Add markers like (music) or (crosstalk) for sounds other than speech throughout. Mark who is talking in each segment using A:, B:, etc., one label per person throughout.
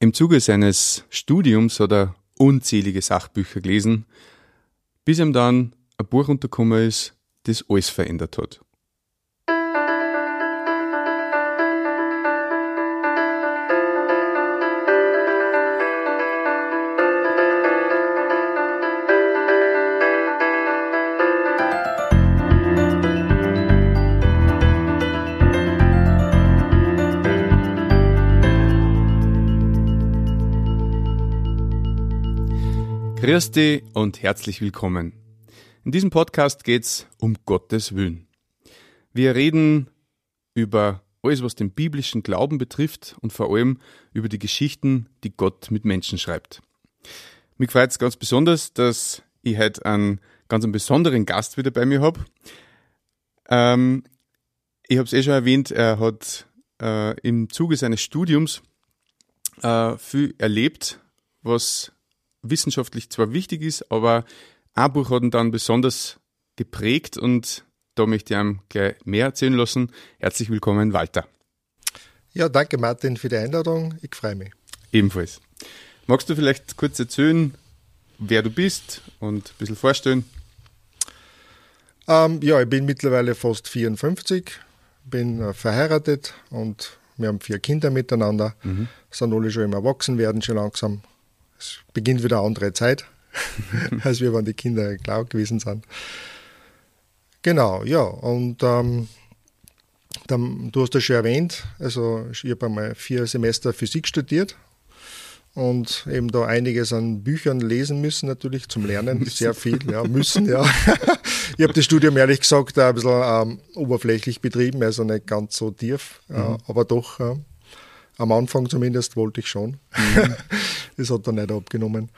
A: Im Zuge seines Studiums hat er unzählige Sachbücher gelesen, bis ihm dann ein Buch untergekommen ist, das alles verändert hat. Grüß dich und herzlich willkommen. In diesem Podcast geht's um Gottes Willen. Wir reden über alles, was den biblischen Glauben betrifft und vor allem über die Geschichten, die Gott mit Menschen schreibt. Mich freut es ganz besonders, dass ich heute einen ganz einen besonderen Gast wieder bei mir habe. Ähm, ich habe es eh schon erwähnt, er hat äh, im Zuge seines Studiums äh, viel erlebt, was wissenschaftlich zwar wichtig ist, aber ein Buch hat ihn dann besonders geprägt und da möchte ich ihm gleich mehr erzählen lassen. Herzlich willkommen, Walter.
B: Ja, danke Martin für die Einladung. Ich freue mich.
A: Ebenfalls. Magst du vielleicht kurz erzählen, wer du bist und ein bisschen vorstellen?
B: Ähm, ja, ich bin mittlerweile fast 54, bin äh, verheiratet und wir haben vier Kinder miteinander, mhm. sind alle schon im Erwachsenwerden schon langsam es beginnt wieder eine andere Zeit, (laughs) als wir, wenn die Kinder klar gewesen sind. Genau, ja, und ähm, dann, du hast das schon erwähnt, also ich habe einmal vier Semester Physik studiert und eben da einiges an Büchern lesen müssen, natürlich zum Lernen, (laughs) sehr viel, ja, müssen, ja. (laughs) ich habe das Studium ehrlich gesagt ein bisschen ähm, oberflächlich betrieben, also nicht ganz so tief, mhm. ja, aber doch äh, am Anfang zumindest wollte ich schon. Mhm. (laughs) das hat dann nicht abgenommen.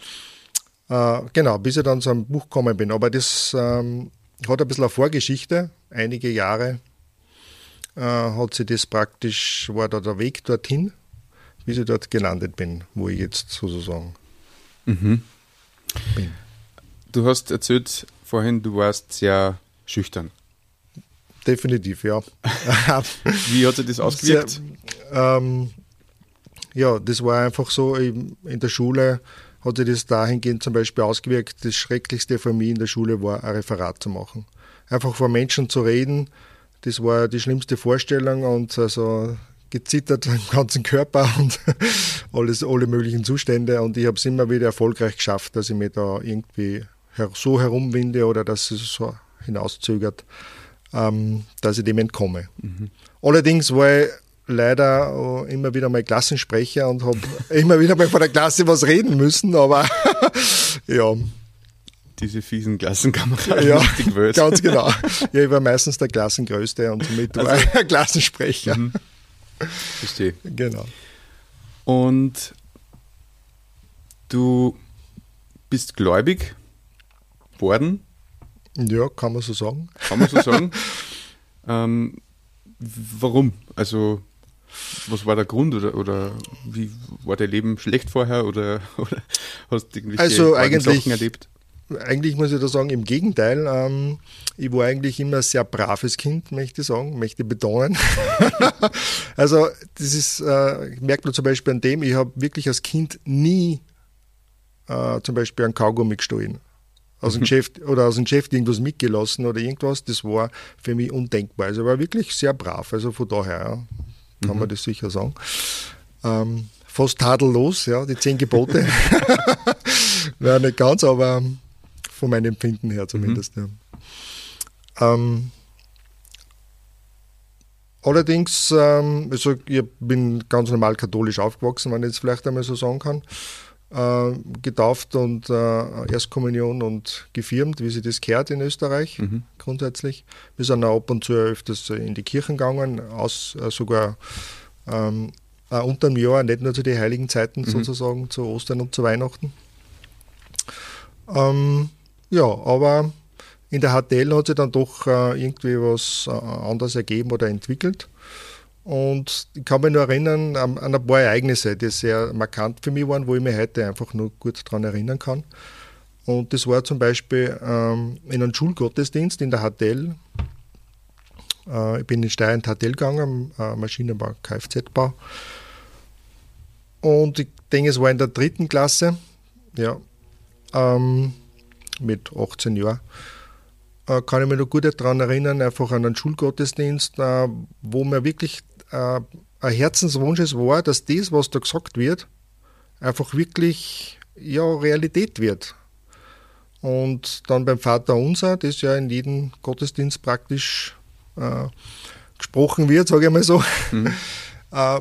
B: Äh, genau, bis ich dann zu einem Buch gekommen bin. Aber das ähm, hat ein bisschen eine Vorgeschichte. Einige Jahre äh, hat sich das praktisch, war da der Weg dorthin, bis ich dort gelandet bin, wo ich jetzt sozusagen mhm.
A: bin. Du hast erzählt vorhin, du warst sehr schüchtern.
B: Definitiv, ja. (laughs)
A: Wie hat sich das ausgewirkt?
B: Sehr, ähm, ja, das war einfach so, in der Schule hat sich das dahingehend zum Beispiel ausgewirkt, das Schrecklichste für mich in der Schule war, ein Referat zu machen. Einfach vor Menschen zu reden, das war die schlimmste Vorstellung und also gezittert (laughs) im ganzen Körper und (laughs) alles, alle möglichen Zustände und ich habe es immer wieder erfolgreich geschafft, dass ich mich da irgendwie so herumwinde oder dass es so hinauszögert, ähm, dass ich dem entkomme. Mhm. Allerdings war ich leider äh, immer wieder mal Klassensprecher und habe (laughs) immer wieder mal vor der Klasse was reden müssen, aber (laughs) ja.
A: Diese fiesen Klassenkameraden.
B: Ja, ganz genau. Ja, ich war meistens der Klassengrößte und somit also, war ich ein Klassensprecher. Mhm.
A: Verstehe.
B: Genau.
A: Und du bist gläubig worden?
B: Ja, kann man so sagen.
A: Kann man so sagen. (laughs) ähm, warum? Also was war der Grund oder, oder wie war dein Leben schlecht vorher oder, (laughs) oder hast du irgendwelche
B: also eigentlich,
A: Sachen erlebt?
B: Eigentlich muss ich da sagen, im Gegenteil. Ähm, ich war eigentlich immer ein sehr braves Kind, möchte ich sagen, möchte betonen. (laughs) also das ist, äh, merkt man zum Beispiel an dem, ich habe wirklich als Kind nie äh, zum Beispiel ein Kaugummi gestohlen aus dem (laughs) Geschäft oder aus dem Geschäft irgendwas mitgelassen oder irgendwas, das war für mich undenkbar. Also war wirklich sehr brav. Also von daher kann mhm. man das sicher sagen. Ähm, fast tadellos, ja, die zehn Gebote. (laughs) (laughs) ja, nicht ganz, aber von meinem Empfinden her zumindest. Mhm. Ja. Ähm, allerdings, ähm, also ich bin ganz normal katholisch aufgewachsen, wenn ich jetzt vielleicht einmal so sagen kann. Äh, getauft und äh, Erstkommunion und gefirmt, wie sie das gehört in Österreich mhm. grundsätzlich. Wir sind auch ab und zu öfters in die Kirchen gegangen, aus, äh, sogar ähm, auch unter dem Jahr, nicht nur zu den heiligen Zeiten mhm. sozusagen, zu Ostern und zu Weihnachten. Ähm, ja, aber in der HTL hat sich dann doch äh, irgendwie was äh, anderes ergeben oder entwickelt. Und ich kann mich nur erinnern an, an ein paar Ereignisse, die sehr markant für mich waren, wo ich mich heute einfach nur gut daran erinnern kann. Und das war zum Beispiel ähm, in einem Schulgottesdienst in der HTL. Äh, ich bin in Steyr in HTL gegangen, äh, Maschinenbau, Kfz-Bau. Und ich denke, es war in der dritten Klasse, ja, ähm, mit 18 Jahren. Äh, kann ich mich noch gut daran erinnern, einfach an einen Schulgottesdienst, äh, wo mir wirklich äh, ein Herzenswunsch war, dass das, was da gesagt wird, einfach wirklich ja, Realität wird. Und dann beim Vater Unser, das ja in jedem Gottesdienst praktisch äh, gesprochen wird, sage ich mal so, mhm. (laughs) äh,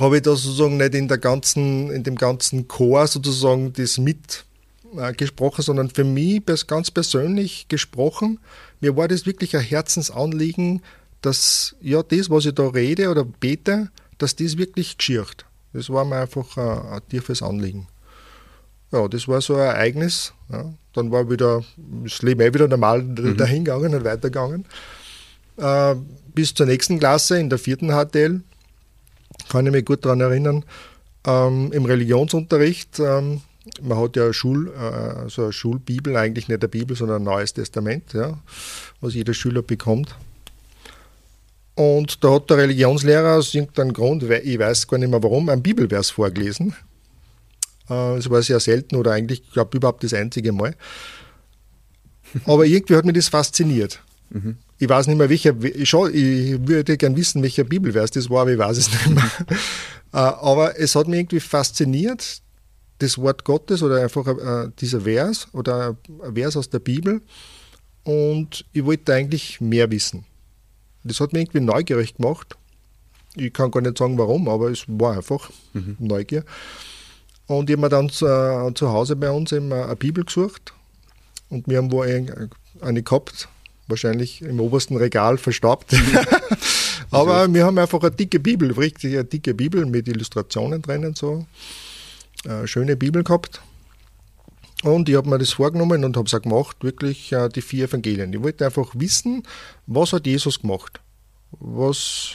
B: habe ich da sozusagen nicht in, der ganzen, in dem ganzen Chor sozusagen das mit äh, gesprochen, sondern für mich ganz persönlich gesprochen. Mir war das wirklich ein Herzensanliegen, dass ja das, was ich da rede oder bete, dass das wirklich geschieht. Das war mir einfach ein, ein tiefes Anliegen. Ja, das war so ein Ereignis. Ja. Dann war wieder das Leben eh wieder normal mhm. dahingegangen und weitergegangen. Äh, bis zur nächsten Klasse in der vierten HTL kann ich mich gut daran erinnern. Ähm, Im Religionsunterricht, ähm, man hat ja Schul, äh, also eine Schulbibel, eigentlich nicht eine Bibel, sondern ein Neues Testament, ja, was jeder Schüler bekommt. Und da hat der Religionslehrer aus irgendeinem Grund, ich weiß gar nicht mehr warum, ein Bibelvers vorgelesen. Äh, das war sehr selten oder eigentlich, ich glaube, überhaupt das einzige Mal. Aber irgendwie hat mich das fasziniert. Mhm. Ich weiß nicht mehr, welcher, ich, ich würde gern wissen, welcher Bibelvers das war, aber ich weiß es nicht mehr. (laughs) Äh, aber es hat mich irgendwie fasziniert, das Wort Gottes oder einfach äh, dieser Vers oder ein Vers aus der Bibel. Und ich wollte eigentlich mehr wissen. Das hat mich irgendwie neugierig gemacht. Ich kann gar nicht sagen, warum, aber es war einfach mhm. Neugier. Und ich habe mir dann zu, äh, zu Hause bei uns eben eine Bibel gesucht. Und wir haben wo eine, eine gehabt, wahrscheinlich im obersten Regal verstaubt. (laughs) (laughs) aber wir haben einfach eine dicke Bibel, richtig eine dicke Bibel mit Illustrationen drinnen, so. Eine schöne Bibel gehabt. Und ich habe mir das vorgenommen und habe es auch gemacht, wirklich äh, die vier Evangelien. Ich wollte einfach wissen, was hat Jesus gemacht? Was,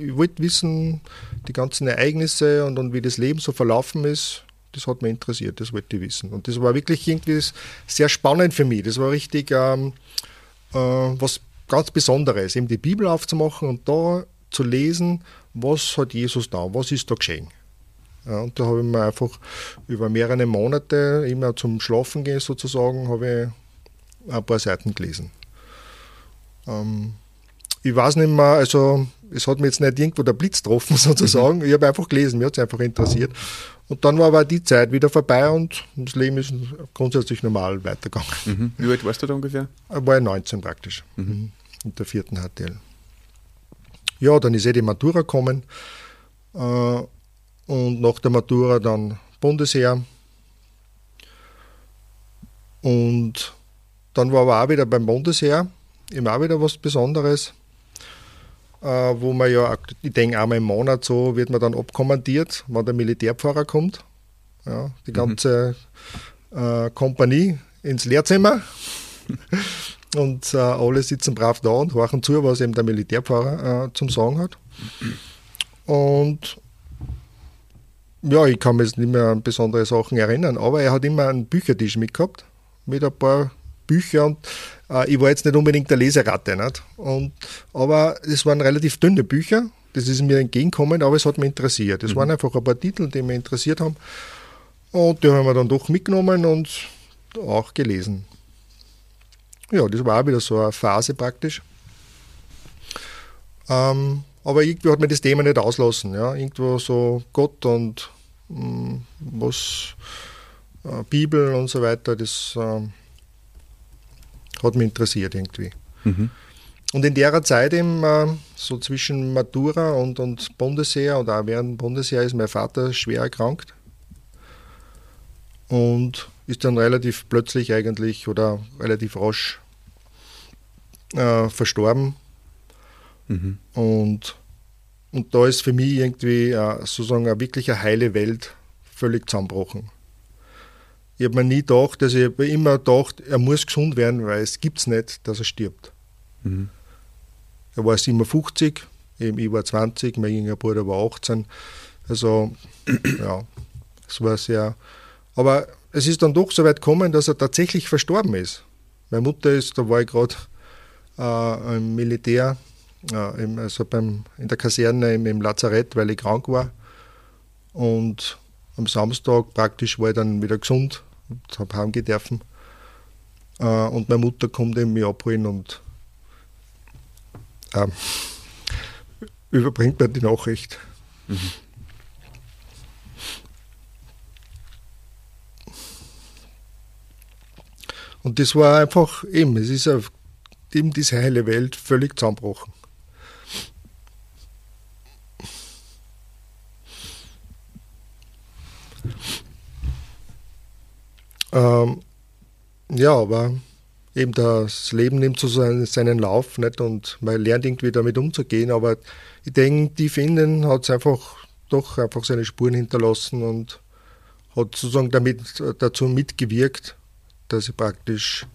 B: ich wollte wissen, die ganzen Ereignisse und, und wie das Leben so verlaufen ist, das hat mich interessiert, das wollte ich wissen. Und das war wirklich irgendwie sehr spannend für mich. Das war richtig ähm, äh, was ganz Besonderes, eben die Bibel aufzumachen und da zu lesen, was hat Jesus da, was ist da geschehen. Ja, und da habe ich mir einfach über mehrere Monate, immer zum Schlafen gehen sozusagen, habe ich ein paar Seiten gelesen. Ähm, ich weiß nicht mehr, also es hat mir jetzt nicht irgendwo der Blitz getroffen (laughs) sozusagen. Ich habe einfach gelesen, mir hat es einfach interessiert. Und dann war aber die Zeit wieder vorbei und das Leben ist grundsätzlich normal weitergegangen.
A: Mhm. Wie alt warst du da ungefähr?
B: War ich 19 praktisch, mhm. in der vierten HTL. Ja, dann ist eh die Matura gekommen. Äh, und nach der Matura dann Bundesheer. Und dann war aber auch wieder beim Bundesheer immer auch wieder was Besonderes, äh, wo man ja, ich denke einmal im Monat so, wird man dann abkommandiert, wenn der Militärpfarrer kommt. Ja, die mhm. ganze mhm. Kompanie ins Lehrzimmer. (laughs) und äh, alle sitzen brav da und horchen zu, was eben der Militärpfarrer äh, zum Sagen hat. Und ja, ich kann mich jetzt nicht mehr an besondere Sachen erinnern, aber er hat immer einen Büchertisch mitgehabt mit ein paar Büchern. Und, äh, ich war jetzt nicht unbedingt der Leseratte, nicht? Und, aber es waren relativ dünne Bücher. Das ist mir entgegengekommen, aber es hat mich interessiert. Es mhm. waren einfach ein paar Titel, die mich interessiert haben. Und die haben wir dann doch mitgenommen und auch gelesen. Ja, das war auch wieder so eine Phase praktisch. Ähm, aber irgendwie hat mir das Thema nicht auslassen. Ja? Irgendwo so Gott und was äh, Bibel und so weiter, das äh, hat mich interessiert irgendwie. Mhm. Und in der Zeit eben, äh, so zwischen Matura und, und Bundesheer oder auch während Bundesheer ist mein Vater schwer erkrankt und ist dann relativ plötzlich eigentlich oder relativ rasch äh, verstorben. Mhm. Und, und da ist für mich irgendwie äh, sozusagen eine wirkliche heile Welt völlig zusammengebrochen. Ich habe mir nie gedacht, dass ich immer gedacht, er muss gesund werden, weil es gibt es nicht, dass er stirbt. Mhm. Er war 57, eben ich war 20, mein jüngerer Bruder war 18. Also, (clears throat) ja, es war sehr. Aber es ist dann doch so weit gekommen, dass er tatsächlich verstorben ist. Meine Mutter ist, da war ich gerade äh, im Militär, äh, im, also beim, in der Kaserne im, im Lazarett, weil ich krank war. Und am Samstag praktisch war ich dann wieder gesund und habe heimgehen dürfen. Äh, und meine Mutter kommt eben mich abholen und äh, überbringt mir die Nachricht. Mhm. Und das war einfach eben, es ist eben diese heile Welt völlig zusammengebrochen. Ähm, ja, aber eben das Leben nimmt so seinen, Lauf nicht? und man lernt irgendwie damit umzugehen. Aber ich denke, die Finnen hat es einfach doch einfach seine Spuren hinterlassen und hat sozusagen damit dazu mitgewirkt, dass ich praktisch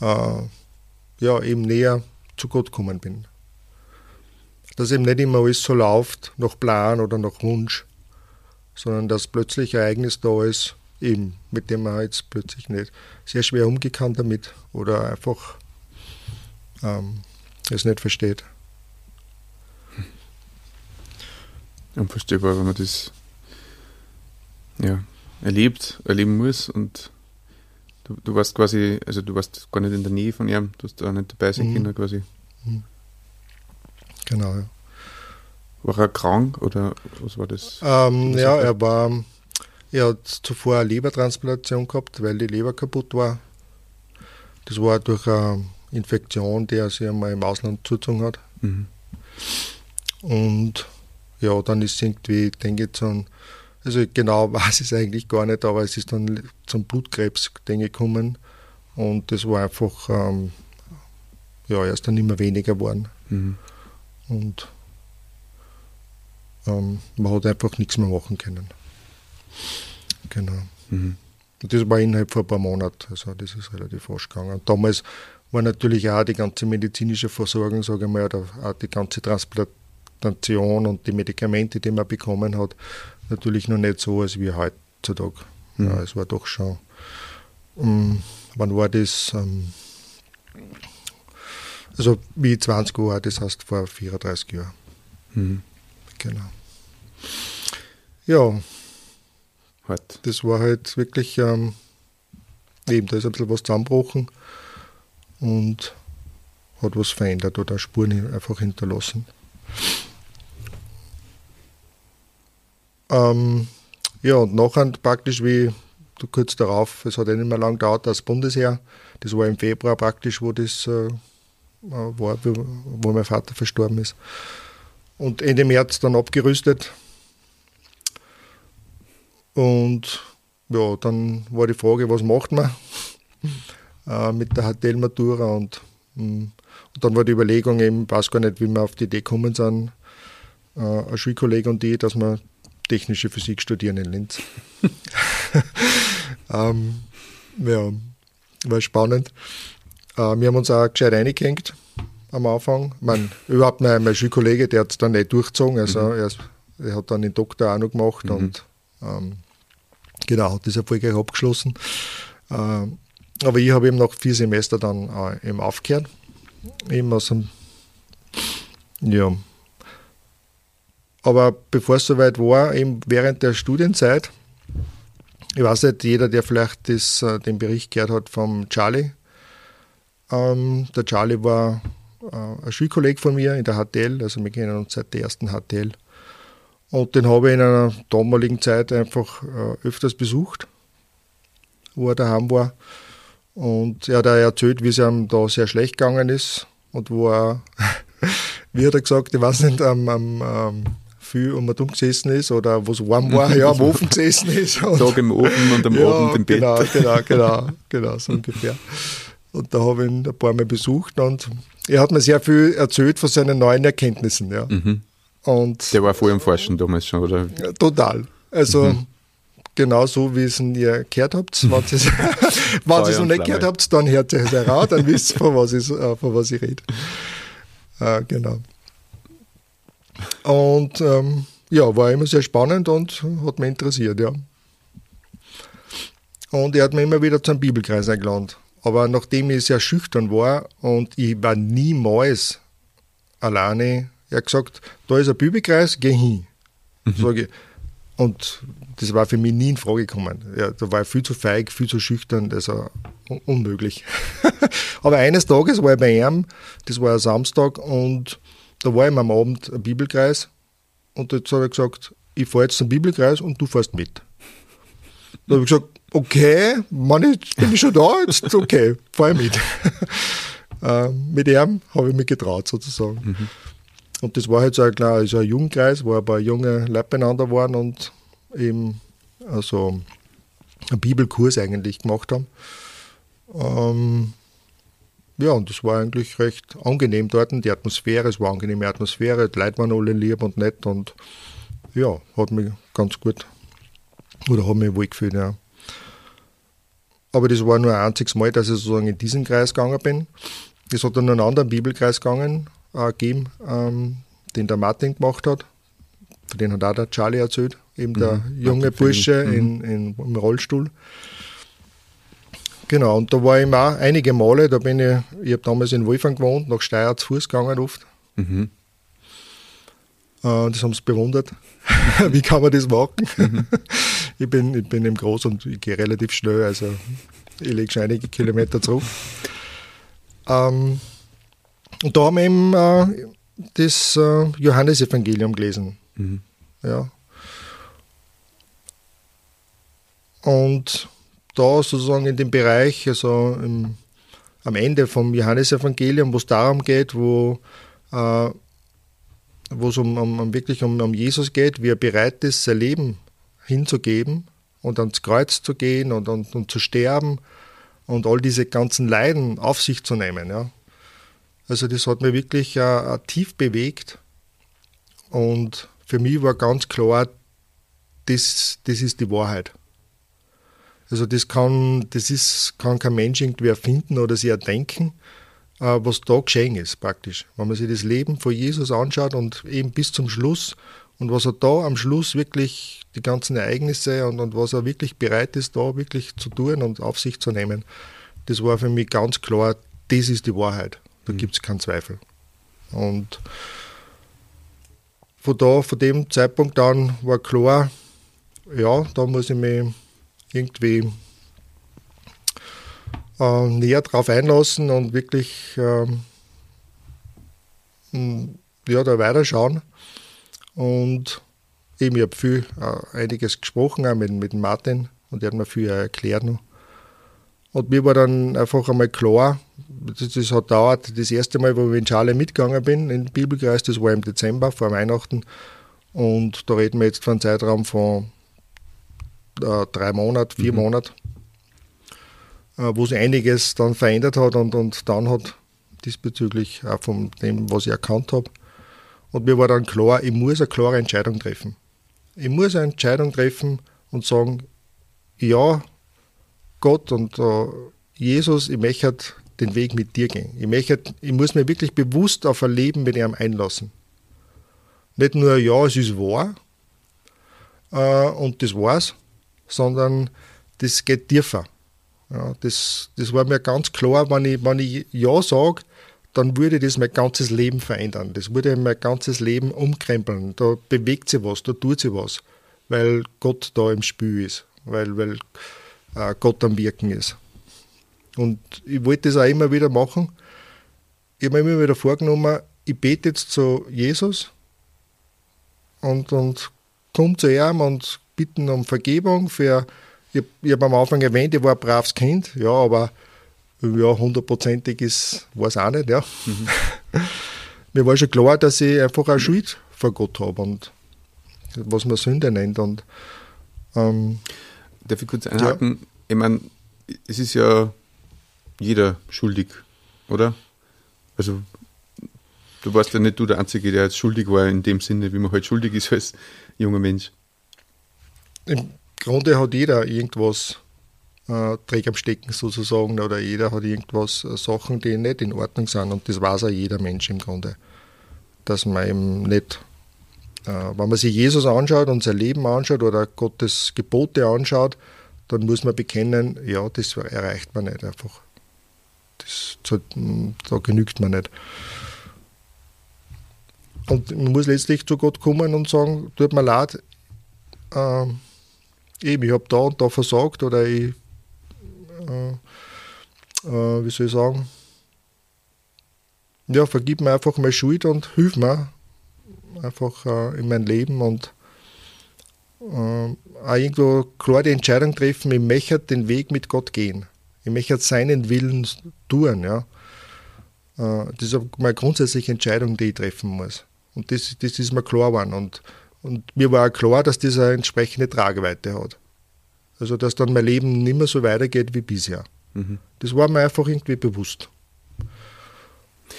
B: äh, ja, eben näher zu Gott gekommen bin. Dass eben nicht immer alles so läuft, nach Plan oder nach Wunsch, sondern dass plötzlich ein Ereignis da ist, eben, mit dem man jetzt plötzlich nicht sehr schwer umgehen kann damit oder einfach ähm, es nicht versteht.
A: Unvorstellbar, wenn man das ja, erlebt, erleben muss und du, du warst quasi, also du warst gar nicht in der Nähe von ihm, du hast da nicht dabei sein mhm. können quasi. Mhm.
B: Genau, ja.
A: War er krank oder was war das?
B: Ähm, ja, er war er hat zuvor eine Lebertransplantation gehabt, weil die Leber kaputt war. Das war durch eine Infektion, die er sich einmal im Ausland zugezogen hat. Mhm. Und ja, dann ist es irgendwie, denke ich, so also genau (laughs) weiß ich es eigentlich gar nicht, aber es ist dann zum Blutkrebs gekommen und das war einfach, ähm, ja, er ist dann immer weniger geworden. Mhm. Und ähm, man hat einfach nichts mehr machen können. Genau. Mhm. Das war innerhalb von ein paar Monaten, also das ist relativ rasch gegangen. Und damals war natürlich auch die ganze medizinische Versorgung, sage ich mal, oder auch die ganze Transplantation und die Medikamente, die man bekommen hat, natürlich noch nicht so, als wie heutzutage. Mhm. Ja, es war doch schon, um, ähm, wann war das? Um, ähm, also wie 20 Jahre, das heißt vor 34 Jahren. Mhm. Genau. Ja, halt. Das war halt wirklich, ähm, eben, da ist ein bisschen was zusammengebrochen und hat was verändert oder Spuren einfach hinterlassen. Ähm, ja, und nachher praktisch wie kurz darauf, es hat eh nicht mehr lange gedauert, das Bundesheer, das war im Februar praktisch, wo das äh, war, wo mein Vater verstorben ist. Und Ende März dann abgerüstet und ja, dann war die Frage, was macht man (laughs) äh, mit der HTL-Matura und, mm, und, dann war die Überlegung eben, ich weiß gar nicht, wie wir auf die Idee gekommen sind, äh, ein Schulkollege und ich, dass wir technische Physik studieren in Linz. (laughs) (laughs) ähm, ja, war spannend. Äh, wir haben uns auch gescheit reingehängt am Anfang. Ich meine, überhaupt mein, mein Schulkollege, der hat es dann nicht durchgezogen. Also mhm. er, er, hat dann den Doktor auch noch gemacht mhm. und ähm, Genau, hat das erfolgreich abgeschlossen. Äh, aber ich habe eben nach vier Semester dann äh, eben aufgehört. Eben aus dem, ja. Aber bevor es soweit war, eben während der Studienzeit, ich weiß nicht, jeder, der vielleicht das, äh, den Bericht gehört hat vom Charlie. Ähm, der Charlie war ein Schulkolleg von mir in der HTL, also wir kennen uns seit der ersten HTL. Und den habe ich in einer damaligen Zeit einfach äh, öfters besucht, wo er daheim war. Und er hat erzählt, wie es ihm da sehr schlecht gegangen ist und wo er, (laughs) wie hat er gesagt, ich weiß nicht, am, am, viel um dumm gesessen ist oder wo es warm war, ja, am Ofen gesessen ist. (laughs)
A: Tag im Ofen und am ja, Abend im
B: Bett. Genau, genau, genau, genau, so ungefähr. (laughs) Und da habe ich ihn ein paar Mal besucht und er hat mir sehr viel erzählt von seinen neuen Erkenntnissen. Ja. Mhm.
A: Und Der war voll im Forschen damals schon, oder?
B: Total. Also mhm. genau so, wie es ihr gehört habt. (laughs) Wenn ihr es (laughs) noch nicht gehört habt, dann hört ihr es heraus, dann wisst ihr, von was ich, äh, von was ich rede. Äh, genau. Und ähm, ja, war immer sehr spannend und hat mich interessiert, ja. Und er hat mich immer wieder zum Bibelkreis eingeladen. Aber nachdem ich sehr schüchtern war und ich war niemals alleine er hat gesagt, da ist ein Bibelkreis, geh hin. Mhm. Sage Und das war für mich nie in Frage gekommen. Ja, da war ich viel zu feig, viel zu schüchtern, das war un unmöglich. (laughs) Aber eines Tages war ich bei ihm, das war ein Samstag, und da war ich am Abend ein Bibelkreis und jetzt hat er gesagt, ich fahre jetzt zum Bibelkreis und du fährst mit. Da habe ich gesagt, okay, Mann, jetzt bin ich schon da, jetzt okay, fahr ich mit. (laughs) äh, mit ihm habe ich mich getraut sozusagen. Mhm. Und das war halt so ein, klar, also ein Jugendkreis, wo ein paar junge Leute beieinander waren und eben also einen Bibelkurs eigentlich gemacht haben. Ähm, ja, und das war eigentlich recht angenehm dort. Die Atmosphäre, es war eine angenehme Atmosphäre, die Leute waren alle lieb und nett und ja, hat mich ganz gut oder hat mich wohl gefühlt, ja. Aber das war nur ein einziges Mal, dass ich sozusagen in diesen Kreis gegangen bin. Es hat dann einen anderen Bibelkreis gegangen, äh, gegeben, ähm, den der Martin gemacht hat. Von dem hat auch der Charlie erzählt, eben der mhm, junge Bursche mhm. in, in, im Rollstuhl. Genau, und da war ich auch einige Male, da bin ich, ich habe damals in Wolfgang gewohnt, nach Steyr zu Fuß gegangen oft. Mhm. Äh, das haben sie bewundert. (laughs) Wie kann man das machen? (laughs) Ich, bin, ich bin eben groß und ich gehe relativ schnell, also ich lege schon einige Kilometer zurück. Ähm, und da haben wir eben äh, das äh, Johannesevangelium gelesen. Mhm. Ja. Und da sozusagen in dem Bereich, also im, am Ende vom Johannesevangelium, wo es darum geht, wo äh, wo es um, um, um, wirklich um, um Jesus geht, wie er bereit ist, sein Leben hinzugeben und ans Kreuz zu gehen und, und, und zu sterben und all diese ganzen Leiden auf sich zu nehmen. Ja. Also das hat mich wirklich äh, tief bewegt und für mich war ganz klar, das, das ist die Wahrheit. Also das kann, das ist, kann kein Mensch irgendwie erfinden oder sich erdenken, äh, was da geschehen ist praktisch. Wenn man sich das Leben von Jesus anschaut und eben bis zum Schluss und was er da am Schluss wirklich, die ganzen Ereignisse und, und was er wirklich bereit ist, da wirklich zu tun und auf sich zu nehmen, das war für mich ganz klar, das ist die Wahrheit. Da mhm. gibt es keinen Zweifel. Und von da, von dem Zeitpunkt an war klar, ja, da muss ich mich irgendwie äh, näher drauf einlassen und wirklich ähm, ja, da weiterschauen. Und eben, ich habe viel, äh, einiges gesprochen, auch mit, mit Martin, und er hat mir viel erklärt noch. Und mir war dann einfach einmal klar, das, das hat dauert, das erste Mal, wo ich in Schale mitgegangen bin, in den Bibelkreis, das war im Dezember vor Weihnachten. Und da reden wir jetzt von einem Zeitraum von äh, drei Monaten, vier mhm. Monaten. Äh, wo sich einiges dann verändert hat und, und dann hat diesbezüglich auch von dem, was ich erkannt habe. Und mir war dann klar, ich muss eine klare Entscheidung treffen. Ich muss eine Entscheidung treffen und sagen, ja, Gott und uh, Jesus, ich möchte den Weg mit dir gehen. Ich, möchte, ich muss mir wirklich bewusst auf ein Leben mit ihm einlassen. Nicht nur, ja, es ist wahr uh, und das war's, sondern das geht tiefer. Ja, das, das war mir ganz klar, wenn ich, wenn ich Ja sage, dann würde das mein ganzes Leben verändern. Das würde mein ganzes Leben umkrempeln. Da bewegt sich was, da tut sich was, weil Gott da im Spiel ist, weil, weil äh, Gott am Wirken ist. Und ich wollte das auch immer wieder machen. Ich habe mir immer wieder vorgenommen, ich bete jetzt zu Jesus und, und komme zu ihm und bitten um Vergebung für ich, ich habe am Anfang erwähnt, ich war ein braves Kind, ja, aber ja, hundertprozentig war es auch nicht, ja. Mhm. (laughs) Mir war schon klar, dass ich einfach eine Schuld vor Gott habe und was man Sünde nennt. Und,
A: ähm, Darf ich kurz einhaken? Ja. Ich meine, es ist ja jeder schuldig, oder? Also, du warst ja nicht du der Einzige, der jetzt schuldig war, in dem Sinne, wie man halt schuldig ist als junger Mensch.
B: Im Grunde hat jeder irgendwas äh, Träg am Stecken sozusagen oder jeder hat irgendwas, äh, Sachen, die nicht in Ordnung sind und das weiß auch jeder Mensch im Grunde. Dass man eben nicht, äh, wenn man sich Jesus anschaut und sein Leben anschaut oder Gottes Gebote anschaut, dann muss man bekennen, ja, das erreicht man nicht einfach. Das, da genügt man nicht. Und man muss letztlich zu Gott kommen und sagen, tut mir leid, ähm, eben, ich habe da und da versagt oder ich, äh, äh, wie soll ich sagen, ja, vergib mir einfach meine Schuld und hilf mir einfach äh, in mein Leben und äh, auch irgendwo klar die Entscheidung treffen, ich möchte den Weg mit Gott gehen. Ich möchte seinen Willen tun. Ja. Äh, das ist meine grundsätzliche Entscheidung, die ich treffen muss. Und das, das ist mir klar geworden. Und, und mir war auch klar, dass das eine entsprechende Tragweite hat. Also, dass dann mein Leben nicht mehr so weitergeht wie bisher. Mhm. Das war mir einfach irgendwie bewusst.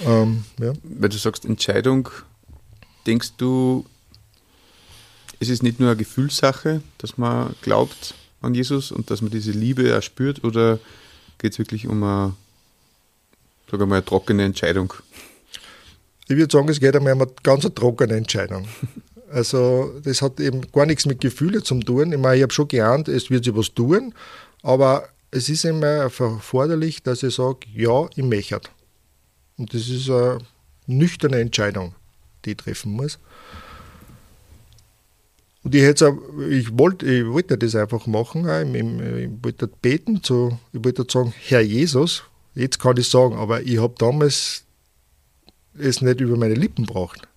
A: Ähm, ja. Weil du sagst Entscheidung, denkst du, es ist nicht nur eine Gefühlssache, dass man glaubt an Jesus und dass man diese Liebe erspürt, oder geht es wirklich um eine, sag mal, eine trockene Entscheidung?
B: Ich würde sagen, es geht um eine ganz trockene Entscheidung. (laughs) Also das hat eben gar nichts mit Gefühlen zu tun. Ich meine, ich habe schon geahnt, es wird sich was tun, aber es ist immer erforderlich, dass ich sage, ja, ich möchte. Und das ist eine nüchterne Entscheidung, die ich treffen muss. Und ich, hätte ich, wollte, ich wollte das einfach machen. Ich, wollte beten, zu, ich wollte sagen, Herr Jesus, jetzt kann ich sagen, aber ich habe damals es nicht über meine Lippen gebracht.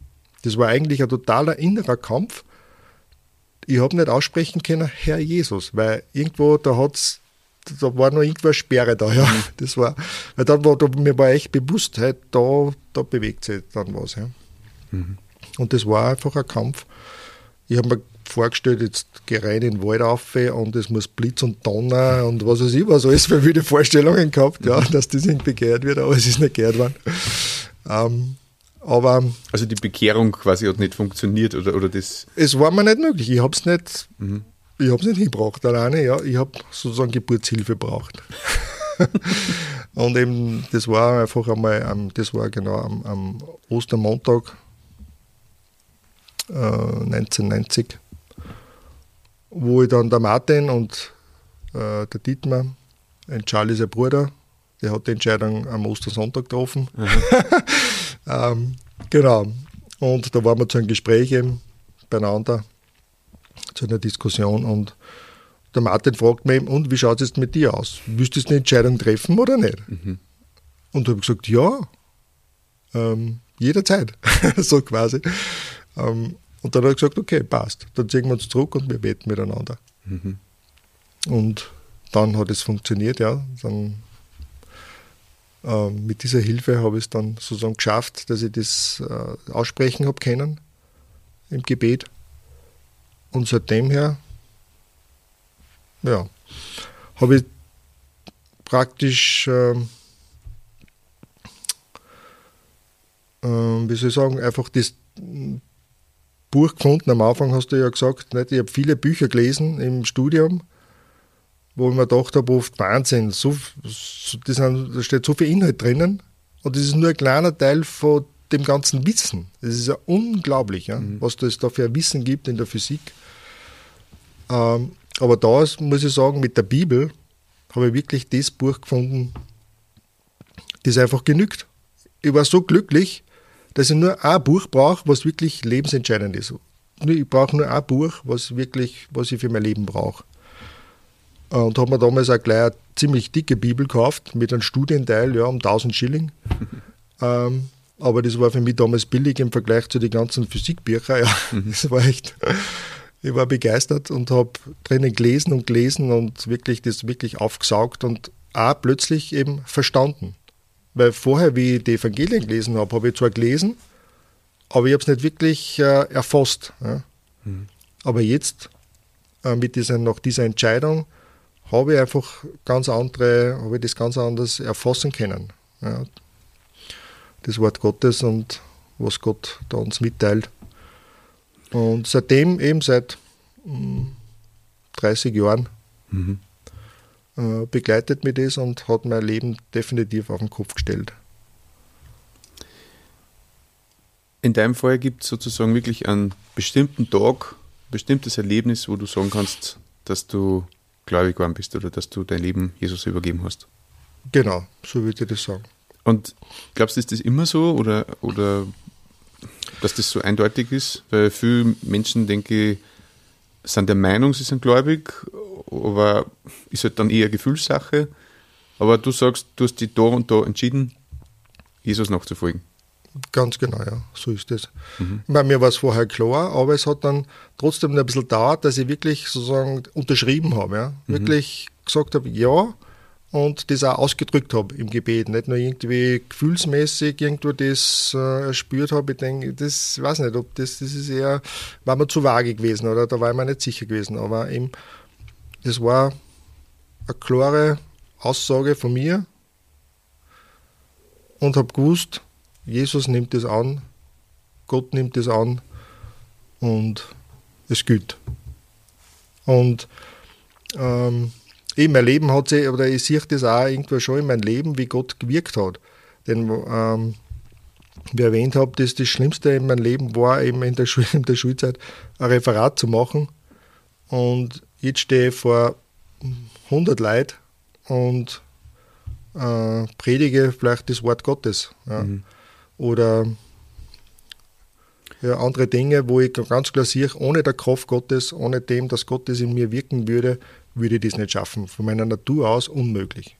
B: Das war eigentlich ein totaler innerer Kampf. Ich habe nicht aussprechen können, Herr Jesus, weil irgendwo da hat's da war noch irgendwo eine Sperre da, ja. Mhm. Das war, weil dann war da, mir war echt bewusst, halt, da, da bewegt sich dann was, ja. Mhm. Und das war einfach ein Kampf. Ich habe mir vorgestellt, jetzt gehe rein in den Wald auf und es muss Blitz und Donner und was weiß ich, was alles für viele Vorstellungen gehabt, ja, dass das irgendwie gehört wird, aber es ist nicht gehört worden. Ähm, aber
A: also die Bekehrung quasi hat nicht funktioniert oder, oder das?
B: Es war mir nicht möglich. Ich habe es nicht, mhm. ich habe es nicht hingebracht alleine. Ja, ich habe sozusagen Geburtshilfe gebraucht. (laughs) und eben das war einfach einmal, das war genau am, am Ostermontag äh, 1990 wo ich dann der Martin und äh, der Dietmar, ein Charlie sein Bruder, der hat die Entscheidung am Ostersonntag getroffen. (laughs) ähm, genau. Und da waren wir zu einem Gespräch eben beieinander, zu einer Diskussion und der Martin fragt mich, und wie schaut es jetzt mit dir aus? Willst du eine Entscheidung treffen oder nicht? Mhm. Und habe gesagt, ja, ähm, jederzeit, (laughs) so quasi. Ähm, und dann hat er gesagt, okay, passt. Dann ziehen wir uns zurück und wir beten miteinander. Mhm. Und dann hat es funktioniert, ja. Dann, mit dieser Hilfe habe ich es dann sozusagen geschafft, dass ich das äh, aussprechen habe können im Gebet. Und seitdem her, ja, habe ich praktisch, äh, wie soll ich sagen, einfach das Buch gefunden. Am Anfang hast du ja gesagt, nicht? ich habe viele Bücher gelesen im Studium, wo ich mir gedacht habe, oft Wahnsinn, so, so, das sind, da steht so viel Inhalt drinnen und das ist nur ein kleiner Teil von dem ganzen Wissen. Das ist ja unglaublich, ja, mhm. was es da für ein Wissen gibt in der Physik. Ähm, aber da ist, muss ich sagen, mit der Bibel habe ich wirklich das Buch gefunden, das einfach genügt. Ich war so glücklich, dass ich nur ein Buch brauche, was wirklich lebensentscheidend ist. Ich brauche nur ein Buch, was wirklich, was ich für mein Leben brauche. Äh, und habe mir damals auch gleich eine ziemlich dicke Bibel gekauft, mit einem Studienteil, ja, um 1000 Schilling. (laughs) ähm, aber das war für mich damals billig im Vergleich zu den ganzen Physikbüchern. Ja, mhm. (laughs) das war echt, ich war begeistert und habe drinnen gelesen und gelesen und wirklich das wirklich aufgesaugt und auch plötzlich eben verstanden. Weil vorher, wie ich die Evangelien gelesen habe, habe ich zwar gelesen, aber ich habe es nicht wirklich äh, erfasst. Ja. Mhm. Aber jetzt, äh, mit dieser, nach dieser Entscheidung, habe ich einfach ganz andere, habe ich das ganz anders erfassen können. Ja. Das Wort Gottes und was Gott da uns mitteilt. Und seitdem, eben seit mh, hm, 30 Jahren, mhm. Äh, begleitet mich das und hat mein Leben definitiv auf den Kopf gestellt.
A: In deinem Fall gibt es sozusagen wirklich einen bestimmten Tag, ein bestimmtes Erlebnis, wo du sagen kannst, dass du gläubig geworden bist oder dass du dein Leben Jesus übergeben hast.
B: Genau, so würde ich das sagen.
A: Und glaubst du, ist das immer so oder, oder dass das so eindeutig ist? Weil viele Menschen, denke ich, sind der Meinung, sie sind gläubig, aber ist halt dann eher Gefühlssache. Aber du sagst, du hast dich da und da entschieden, Jesus nachzufolgen.
B: Ganz genau, ja, so ist es. Mhm. Meine, mir war es vorher klar, aber es hat dann trotzdem ein bisschen dauert, dass ich wirklich sozusagen unterschrieben habe, ja. Mhm. Wirklich gesagt habe, ja, und das auch ausgedrückt habe im Gebet. Nicht nur irgendwie gefühlsmäßig irgendwo das äh, spürt habe. Ich denke, das weiß nicht, ob das, das ist eher, war mir zu vage gewesen oder da war ich mir nicht sicher gewesen. Aber eben, das war eine klare Aussage von mir und habe gewusst, Jesus nimmt es an, Gott nimmt es an und es gilt. Und ähm, eben mein Leben hat sich, oder ich sehe das auch irgendwo schon in meinem Leben, wie Gott gewirkt hat. Denn, ähm, wie ich erwähnt habe, das, das Schlimmste in meinem Leben war eben in der, Schul (laughs) in der Schulzeit ein Referat zu machen. Und jetzt stehe ich vor 100 Leuten und äh, predige vielleicht das Wort Gottes. Ja. Mhm. Oder ja, andere Dinge, wo ich ganz klar sehe, ohne der Kraft Gottes, ohne dem, dass Gottes in mir wirken würde, würde ich das nicht schaffen. Von meiner Natur aus unmöglich.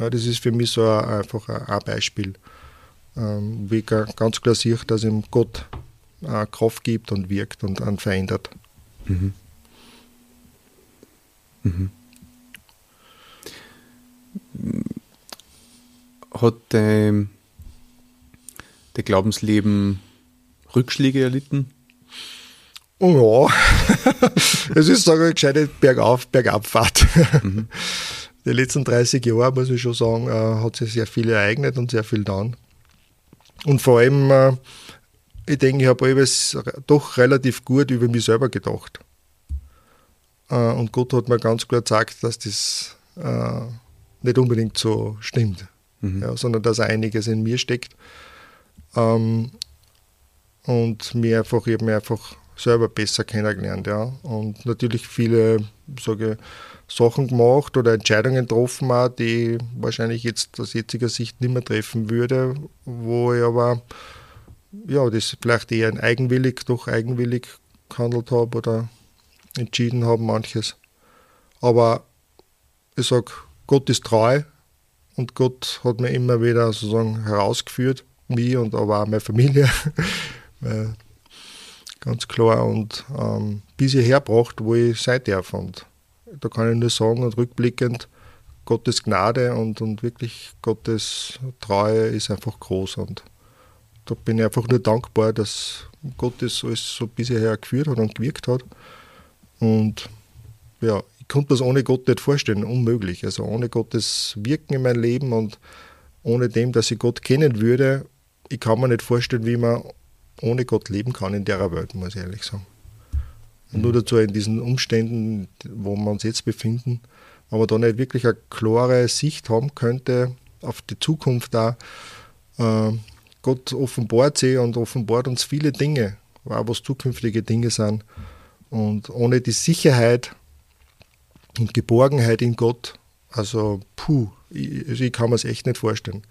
B: Ja, das ist für mich so ein, einfach ein, Beispiel, ähm, wie ich ganz klar sehe, dass ihm Gott äh, Kraft gibt und wirkt und einen verändert. Mhm. Mhm.
A: Hat dein, dein Glaubensleben Rückschläge erlitten?
B: Oh ja, (laughs) es ist, sage ich, gescheite Bergauf, Bergabfahrt. Mhm. (laughs) Die letzten 30 Jahre, muss ich schon sagen, äh, hat sich sehr viel ereignet und sehr viel dann. Und vor allem, äh, ich denke, ich habe alles doch relativ gut über mich selber gedacht. Äh, und Gott hat mir ganz klar gesagt, dass das nicht unbedingt so stimmt, mhm. ja, sondern dass einiges in mir steckt. Ähm, und mir einfach, ich habe mir einfach selber besser kennengelernt, ja. Und natürlich viele, sage Sachen gemacht oder Entscheidungen getroffen, auch, die wahrscheinlich jetzt aus jetziger Sicht nicht mehr treffen würde, wo ich aber ja, das vielleicht eher eigenwillig, doch eigenwillig gehandelt habe oder entschieden habe, manches. Aber ich sage, Gott ist treu und Gott hat mir immer wieder sozusagen herausgeführt, mich und aber auch meine Familie, (laughs) ganz klar. Und ähm, bis hierher gebracht, wo ich sein darf. Und da kann ich nur sagen, und rückblickend, Gottes Gnade und, und wirklich Gottes Treue ist einfach groß. Und da bin ich einfach nur dankbar, dass Gott das alles so bis hierher geführt hat und gewirkt hat. Und ja, ich konnte das ohne Gott nicht vorstellen, unmöglich. Also ohne Gottes Wirken in meinem Leben und ohne dem, dass ich Gott kennen würde, ich kann mir nicht vorstellen, wie man ohne Gott leben kann in der Welt, muss ich ehrlich sagen. Und mhm. nur dazu in diesen Umständen, wo wir uns jetzt befinden, wenn man da nicht wirklich eine klare Sicht haben könnte auf die Zukunft da. Äh, Gott offenbart sie und offenbart uns viele Dinge, auch was zukünftige Dinge sind. Und ohne die Sicherheit und Geborgenheit in Gott, also puh, ich, also ich kann mir es echt nicht vorstellen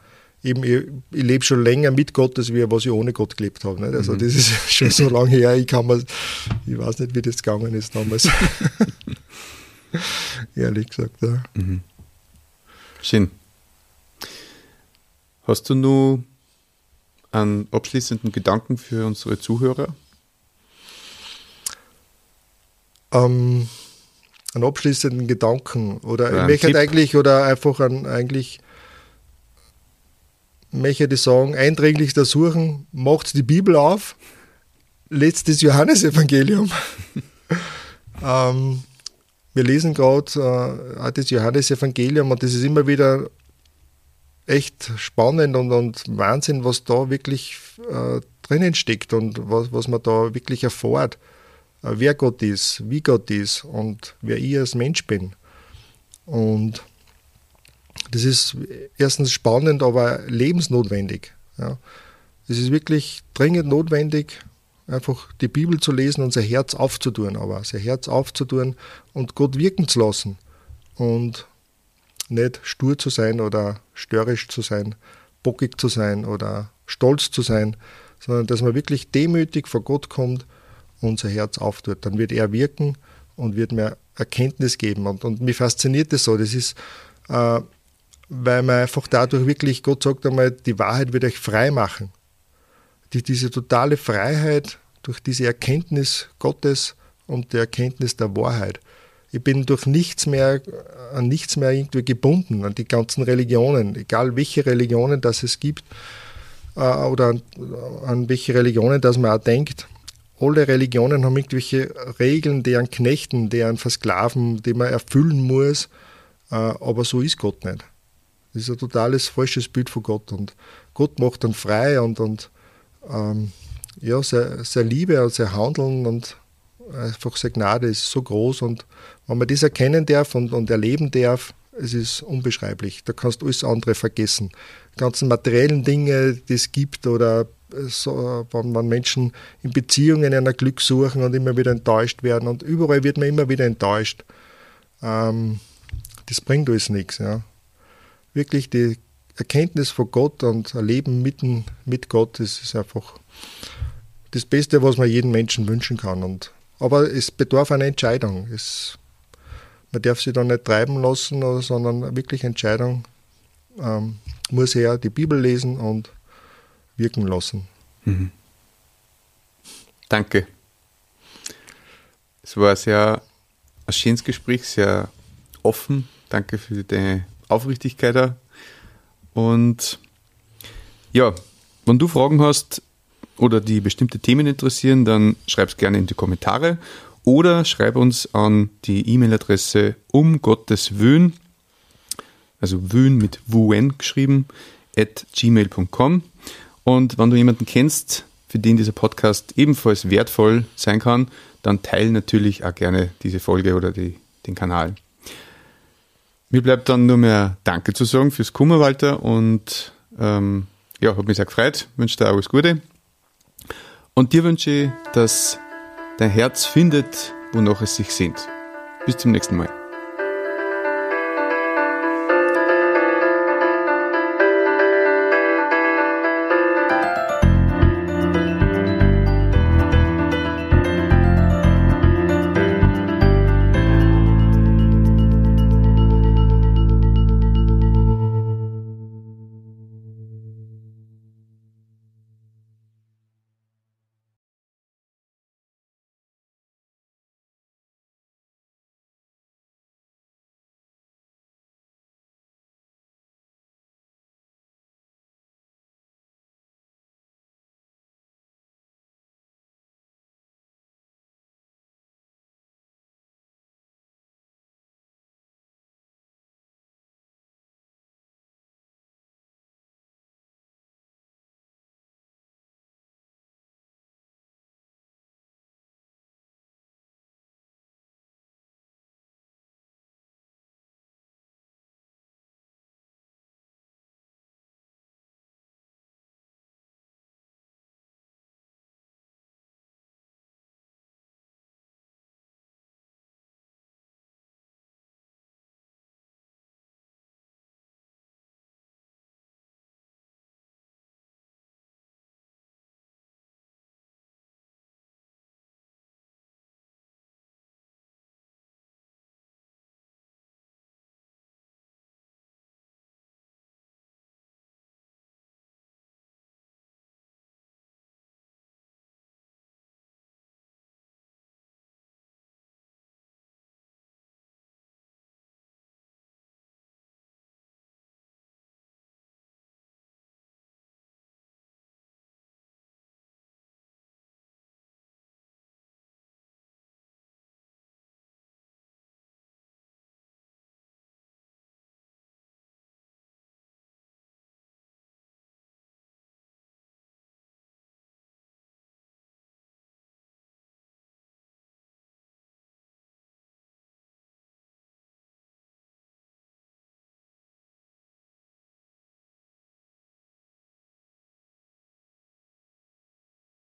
B: eben, ich, ich lebe schon länger mit Gott, als wie was ich ohne Gott gelebt habe. Nicht? Also mhm. das ist (laughs) schon so lange her, ich kann mir, ich weiß nicht, wie das gegangen ist damals. (laughs) Ehrlich gesagt, ja. Mhm.
A: Schön. Hast du nur einen abschließenden Gedanken für unsere Zuhörer?
B: Ähm, einen abschließenden Gedanken oder, oder ich möchte eigentlich oder einfach an, eigentlich möchte ich sagen, eindringlich da suchen, macht die Bibel auf, letztes Johannesevangelium. (laughs) ähm, wir lesen gerade äh, das Johannesevangelium und das ist immer wieder echt spannend und, und Wahnsinn, was da wirklich äh, drinnen steckt und was, was man da wirklich erfährt, äh, wer Gott ist, wie Gott ist und wer ich als Mensch bin. Und das ist erstens spannend, aber lebensnotwendig. Ja. Es ist wirklich dringend notwendig, einfach die Bibel zu lesen und sein Herz aufzutun, aber sein Herz aufzutun und Gott wirken zu lassen und nicht stur zu sein oder störrisch zu sein, bockig zu sein oder stolz zu sein, sondern dass man wirklich demütig vor Gott kommt unser Herz auftut. Dann wird er wirken und wird mir Erkenntnis geben. Und, und mich fasziniert das so. Das ist, äh, weil man einfach dadurch wirklich, Gott sagt einmal, die Wahrheit wird euch frei machen. Die, diese totale Freiheit durch diese Erkenntnis Gottes und die Erkenntnis der Wahrheit. Ich bin durch nichts mehr, an nichts mehr irgendwie gebunden, an die ganzen Religionen, egal welche Religionen das es gibt äh, oder an, an welche Religionen das man auch denkt alle Religionen haben irgendwelche Regeln, deren Knechten, deren Versklaven, die man erfüllen muss, äh, aber so ist Gott nicht. Das ist ein totales falsches Bild von Gott und Gott macht dann frei und, und ähm, ja, seine Liebe und sein Handeln und einfach seine Gnade ist so groß und wenn man das erkennen darf und, und erleben darf, es ist unbeschreiblich. Da kannst du alles andere vergessen. Die ganzen materiellen Dinge, die es gibt oder so, wenn, wenn Menschen in Beziehungen einer Glück suchen und immer wieder enttäuscht werden und überall wird man immer wieder enttäuscht. Ähm, das bringt alles nichts. Ja. Wirklich die Erkenntnis von Gott und ein Leben mitten mit Gott, das ist einfach das Beste, was man jedem Menschen wünschen kann. Und, aber es bedarf einer Entscheidung. Es, man darf sich da nicht treiben lassen, sondern wirklich Entscheidung ähm, muss er die Bibel lesen und wirken lassen. Mhm.
A: Danke. Es war sehr ein schönes Gespräch, sehr offen. Danke für deine Aufrichtigkeit. Und ja, wenn du Fragen hast oder die bestimmte Themen interessieren, dann schreib es gerne in die Kommentare oder schreib uns an die E-Mail-Adresse um Gottes Wöhn, also Wöhn mit WN geschrieben, at gmail.com. Und wenn du jemanden kennst, für den dieser Podcast ebenfalls wertvoll sein kann, dann teile natürlich auch gerne diese Folge oder die, den Kanal. Mir bleibt dann nur mehr Danke zu sagen fürs Kummer, Walter. Und ähm, ja, hat mich sehr gefreut. Wünsche dir alles Gute. Und dir wünsche ich, dass dein Herz findet, wonach es sich sehnt. Bis zum nächsten Mal.